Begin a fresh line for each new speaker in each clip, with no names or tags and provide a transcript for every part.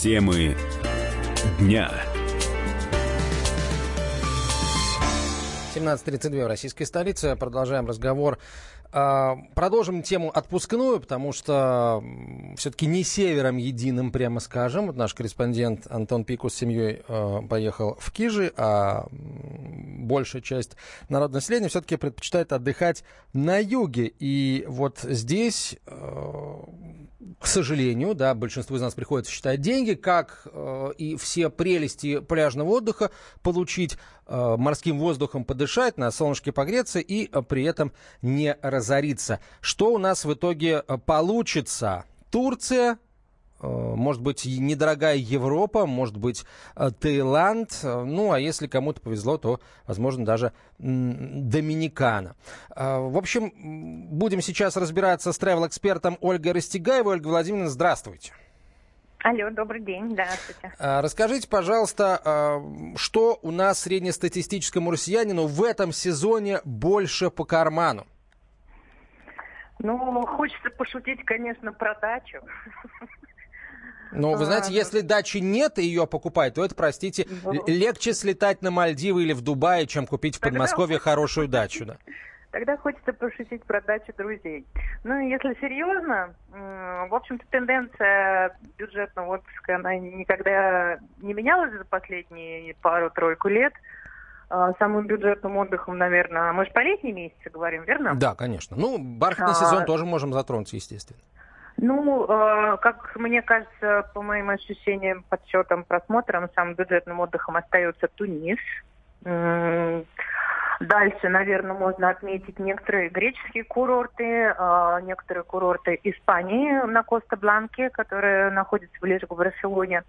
Темы дня.
17.32 в российской столице. Продолжаем разговор. А, продолжим тему отпускную, потому что все-таки не севером единым, прямо скажем. Вот наш корреспондент Антон Пику с семьей а, поехал в Кижи, а большая часть народного населения все-таки предпочитает отдыхать на юге. И вот здесь, а, к сожалению, да, большинству из нас приходится считать деньги, как и все прелести пляжного отдыха получить Э, морским воздухом подышать, на солнышке погреться и э, при этом не разориться. Что у нас в итоге э, получится? Турция, может быть, недорогая Европа, может быть, Таиланд. Ну, а если кому-то повезло, то, возможно, даже Доминикана. В общем, будем сейчас разбираться с travel-экспертом Ольгой Растегаевой. Ольга Владимировна, здравствуйте.
Алло, добрый день, здравствуйте.
Расскажите, пожалуйста, что у нас среднестатистическому россиянину в этом сезоне больше по карману?
Ну, хочется пошутить, конечно, про дачу.
Ну, вы знаете, а, если дачи нет и ее покупать, то это, простите, легче слетать на Мальдивы или в Дубае, чем купить в Подмосковье хорошую дачу, да.
Тогда хочется пошутить про дачу друзей. Ну, если серьезно, в общем-то, тенденция бюджетного отпуска, она никогда не менялась за последние пару-тройку лет. А, самым бюджетным отдыхом, наверное, мы же по летние месяцы говорим, верно?
Да, конечно. Ну, бархатный а... сезон тоже можем затронуть, естественно.
Ну, э, как мне кажется, по моим ощущениям, подсчетам, просмотрам, самым бюджетным отдыхом остается Тунис. Дальше, наверное, можно отметить некоторые греческие курорты, а, некоторые курорты Испании на Коста-Бланке, которые находятся ближе к Барселоне.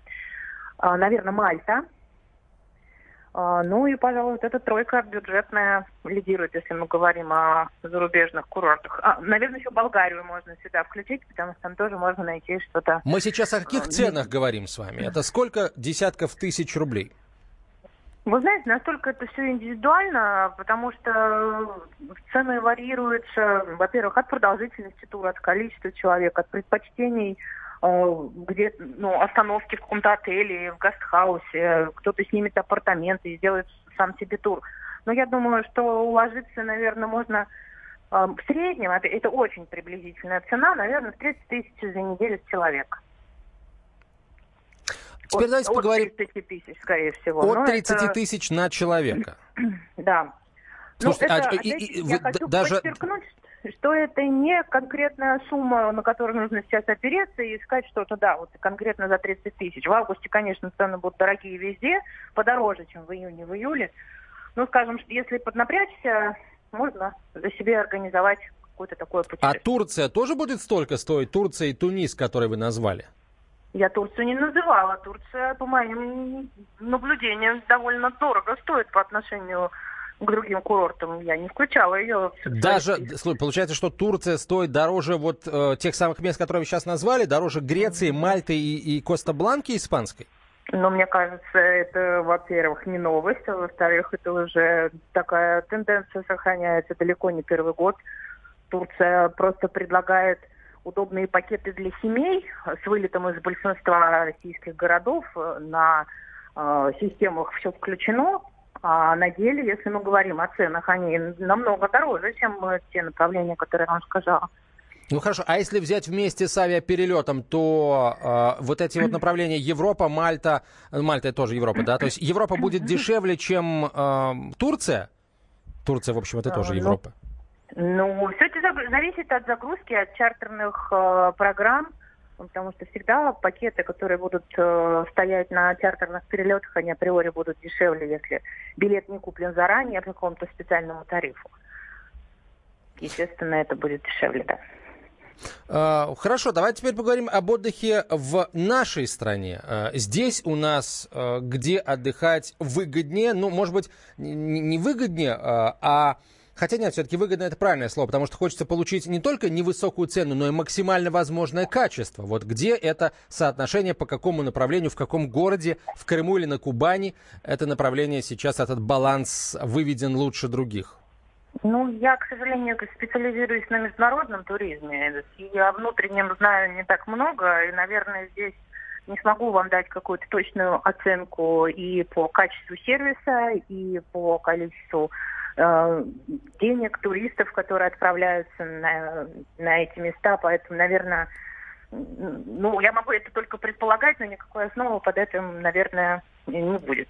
А, наверное, Мальта. А, ну и, пожалуй, вот эта тройка бюджетная лидирует, если мы говорим о зарубежных курортах. А, наверное, еще Болгарию можно сюда включить, потому что там тоже можно найти что-то.
Мы сейчас о каких ценах говорим с вами? Это сколько десятков тысяч рублей?
Вы знаете, настолько это все индивидуально, потому что цены варьируются, во-первых, от продолжительности тура, от количества человека, от предпочтений, э, где ну, остановки в каком-то отеле, в гастхаусе, кто-то снимет апартаменты и сделает сам себе тур. Но я думаю, что уложиться, наверное, можно э, в среднем, это, это очень приблизительная цена, наверное, в 30 тысяч за неделю с человека.
Теперь давайте от поговорим...
30 тысяч, скорее всего.
От 30 это... тысяч на человека.
Да.
Слушайте, ну, это, а, и, и,
я хочу даже... подчеркнуть, что это не конкретная сумма, на которую нужно сейчас опереться и искать что-то, да, вот конкретно за 30 тысяч. В августе, конечно, цены будут дорогие везде, подороже, чем в июне, в июле. Ну, скажем, что если поднапрячься, можно за себе организовать какое-то такое путешествие.
А Турция тоже будет столько стоить? Турция и Тунис, которые вы назвали?
Я Турцию не называла. Турция, по моим наблюдениям, довольно дорого стоит по отношению к другим курортам. Я не включала ее.
Даже, слушай, получается, что Турция стоит дороже вот э, тех самых мест, которые вы сейчас назвали, дороже Греции, Мальты и, и Коста-Бланки испанской?
Но мне кажется, это, во-первых, не новость, а во-вторых, это уже такая тенденция сохраняется далеко не первый год. Турция просто предлагает удобные пакеты для семей с вылетом из большинства российских городов э, на э, системах все включено. А на деле, если мы говорим о ценах, они намного дороже, чем э, те направления, которые я вам сказала.
Ну хорошо, а если взять вместе с авиаперелетом, то э, вот эти вот направления Европа, Мальта, Мальта это тоже Европа, да? То есть Европа будет дешевле, чем э, Турция? Турция, в общем, это тоже ну, Европа.
Ну, все это зависит от загрузки, от чартерных э, программ, потому что всегда пакеты, которые будут э, стоять на чартерных перелетах, они априори будут дешевле, если билет не куплен заранее по какому-то специальному тарифу. Естественно, это будет дешевле, да.
Uh, хорошо, давайте теперь поговорим об отдыхе в нашей стране. Uh, здесь у нас, uh, где отдыхать выгоднее, ну, может быть, не выгоднее, а Хотя нет, все-таки выгодно это правильное слово, потому что хочется получить не только невысокую цену, но и максимально возможное качество. Вот где это соотношение, по какому направлению, в каком городе, в Крыму или на Кубани, это направление сейчас, этот баланс выведен лучше других?
Ну, я, к сожалению, специализируюсь на международном туризме. И о внутреннем знаю не так много. И, наверное, здесь не смогу вам дать какую-то точную оценку и по качеству сервиса, и по количеству денег туристов, которые отправляются на, на эти места. Поэтому, наверное, ну, я могу это только предполагать, но никакой основы под этим, наверное, не будет.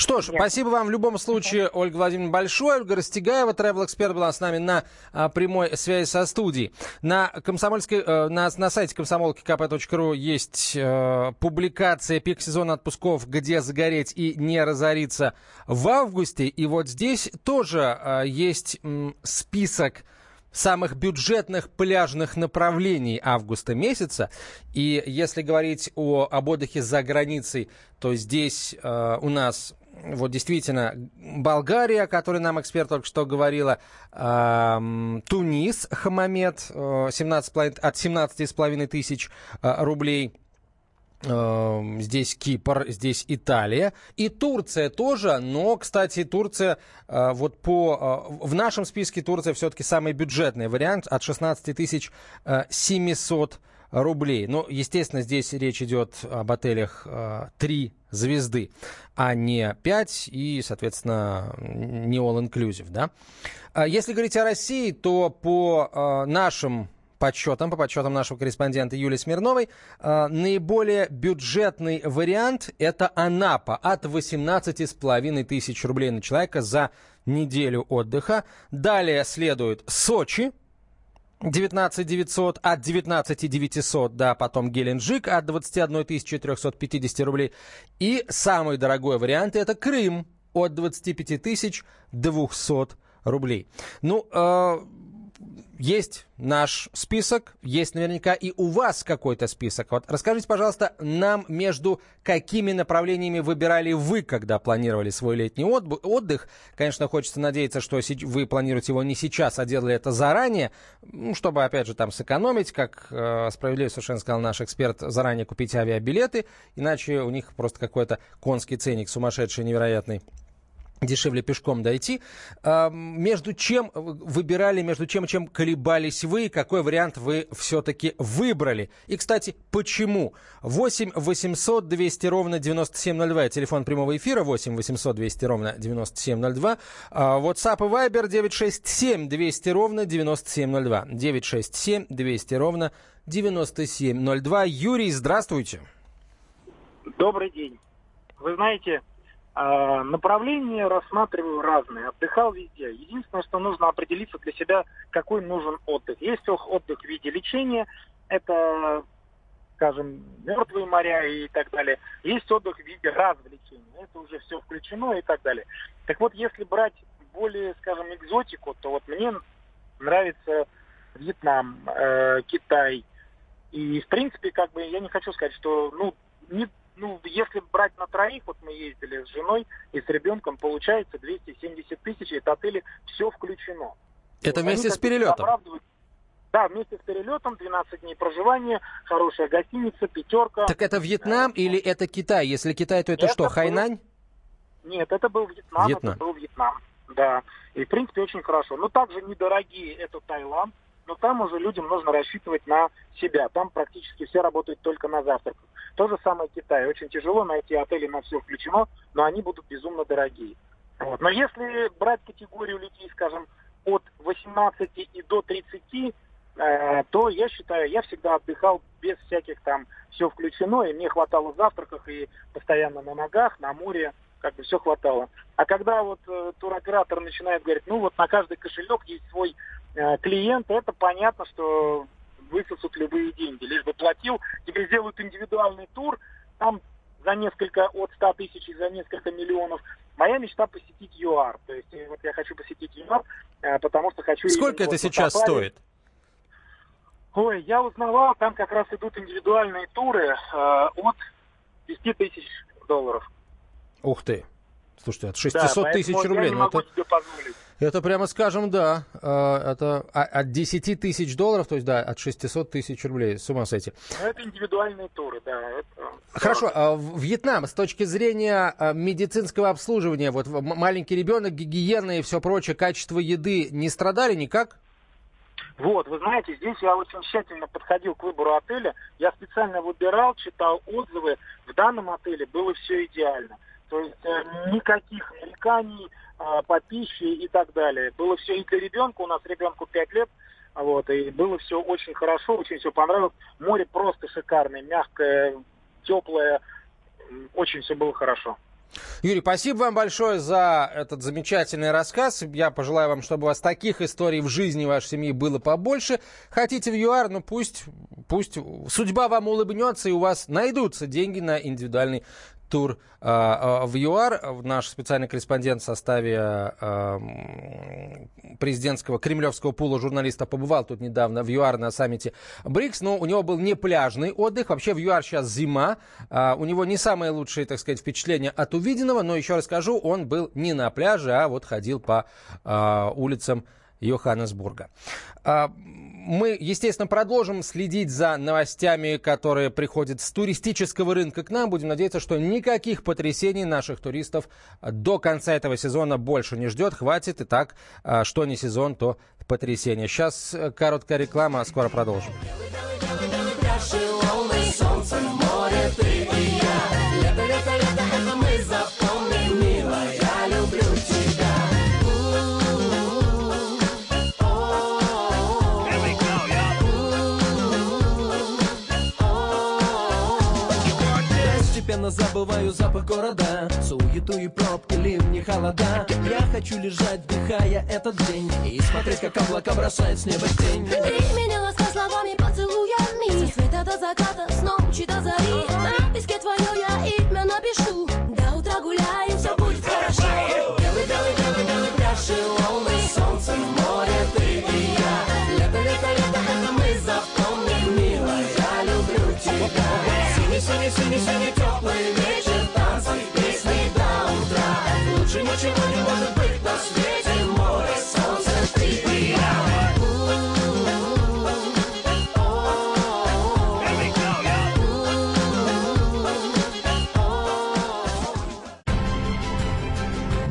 Что ж, Нет. спасибо вам в любом случае, Ольга Владимировна, большое. Ольга Растегаева, travel-эксперт, была с нами на а, прямой связи со студией. На, комсомольской, э, на, на сайте комсомолки kp.ru есть э, публикация пик сезона отпусков, где загореть и не разориться в августе. И вот здесь тоже э, есть м, список самых бюджетных пляжных направлений августа месяца. И если говорить о, об отдыхе за границей, то здесь э, у нас вот действительно Болгария, о которой нам эксперт только что говорила, э, Тунис, Хамамед, э, 17, от 17,5 тысяч э, рублей – Эм, здесь Кипр, здесь Италия. И Турция тоже, но, кстати, Турция э, вот по э, в нашем списке Турция все-таки самый бюджетный вариант от 16 тысяч 700 э, рублей. Ну, естественно, здесь речь идет об отелях 3 звезды, а не 5 и, соответственно, не all-inclusive, да. Если говорить о России, то по нашим подсчетам, по подсчетам нашего корреспондента Юлии Смирновой, э, наиболее бюджетный вариант – это Анапа от 18,5 тысяч рублей на человека за неделю отдыха. Далее следует Сочи, 19 900 от 19 900, да, потом Геленджик от 21 350 рублей. И самый дорогой вариант это Крым от 25 200 рублей. Ну, э, есть наш список, есть наверняка и у вас какой-то список. Вот расскажите, пожалуйста, нам между какими направлениями выбирали вы, когда планировали свой летний отдых. Конечно, хочется надеяться, что вы планируете его не сейчас, а делали это заранее, ну, чтобы, опять же, там сэкономить, как э, справедливо совершенно сказал наш эксперт, заранее купить авиабилеты, иначе у них просто какой-то конский ценник сумасшедший, невероятный дешевле пешком дойти. Между чем выбирали, между чем и чем колебались вы, какой вариант вы все-таки выбрали? И, кстати, почему? 8 800 200 ровно 9702, телефон прямого эфира 8 800 200 ровно 9702, а, WhatsApp и Viber 967 200 ровно 9702, 967 200 ровно 9702. Юрий, здравствуйте.
Добрый день. Вы знаете, а, направления рассматриваю разные, отдыхал везде. Единственное, что нужно определиться для себя, какой нужен отдых. Есть отдых в виде лечения, это, скажем, мертвые моря и так далее. Есть отдых в виде развлечения, это уже все включено и так далее. Так вот, если брать более, скажем, экзотику, то вот мне нравится Вьетнам, э, Китай. И, в принципе, как бы я не хочу сказать, что, ну, не ну, если брать на троих, вот мы ездили с женой и с ребенком, получается 270 тысяч, это отели все включено.
Это вместе Они с перелетом?
Да, вместе с перелетом, 12 дней проживания, хорошая гостиница, пятерка.
Так это Вьетнам или это Китай? Если Китай, то это, это что, был... Хайнань?
Нет, это был Вьетнам, Вьетнам, это был Вьетнам, да. И, в принципе, очень хорошо. Но также недорогие это Таиланд, но там уже людям нужно рассчитывать на себя. Там практически все работают только на завтраках. То же самое Китай. Очень тяжело найти отели на все включено, но они будут безумно дорогие. Вот. Но если брать категорию людей, скажем, от 18 и до 30, э, то я считаю, я всегда отдыхал без всяких там все включено, и мне хватало завтраков и постоянно на ногах, на море, как бы все хватало. А когда вот э, туроператор начинает говорить, ну вот на каждый кошелек есть свой э, клиент, это понятно, что высосут любые деньги. Лишь бы платил, тебе сделают индивидуальный тур, там за несколько, от 100 тысяч и за несколько миллионов. Моя мечта посетить ЮАР. То есть вот я хочу посетить ЮАР, э, потому что хочу...
Сколько это сейчас сафари. стоит?
Ой, я узнавал, там как раз идут индивидуальные туры э, от 10 тысяч долларов.
Ух ты. Слушайте, от 600 да, тысяч рублей.
ну, это,
это прямо скажем, да. Э, это от 10 тысяч долларов, то есть, да, от 600 тысяч рублей. С ума сойти.
Ну, это индивидуальные туры, да. Это...
Хорошо. А Вьетнам, с точки зрения а, медицинского обслуживания, вот маленький ребенок, гигиена и все прочее, качество еды не страдали никак?
Вот, вы знаете, здесь я очень тщательно подходил к выбору отеля. Я специально выбирал, читал отзывы. В данном отеле было все идеально. То есть э, никаких нареканий э, по пище и так далее. Было все и для ребенка, у нас ребенку 5 лет, вот, и было все очень хорошо, очень все понравилось. Море просто шикарное, мягкое, теплое, очень все было хорошо.
Юрий, спасибо вам большое за этот замечательный рассказ. Я пожелаю вам, чтобы у вас таких историй в жизни вашей семьи было побольше. Хотите в ЮАР, ну пусть, пусть судьба вам улыбнется, и у вас найдутся деньги на индивидуальный тур э, э, в ЮАР. Наш специальный корреспондент в составе э, президентского кремлевского пула журналистов побывал тут недавно в ЮАР на саммите БРИКС, но у него был не пляжный отдых. Вообще в ЮАР сейчас зима. У него не самые лучшие, так сказать, впечатления от увиденного, но еще расскажу, он был не на пляже, а вот ходил по улицам Йоханнесбурга. А, мы, естественно, продолжим следить за новостями, которые приходят с туристического рынка к нам. Будем надеяться, что никаких потрясений наших туристов до конца этого сезона больше не ждет. Хватит и так, а, что не сезон, то потрясение. Сейчас э, короткая реклама, а скоро продолжим. Солнце, море, ты и я.
Забываю запах города. Суету и пробки, ливни, холода. Я хочу лежать, вдыхая этот день. И смотреть, как облака бросает с неба тень. Ты меня ласка словами, поцелуями. Со света до заката, с ночи до зари. На песке твое я имя напишу. До утра гуляем, все будет хорошо. Белый, белый, белый, белый пляж и волны. Солнце, море, ты и я. Лето, лето, лето, это мы запомним, милая Я люблю тебя. Синий, синий, синий, синий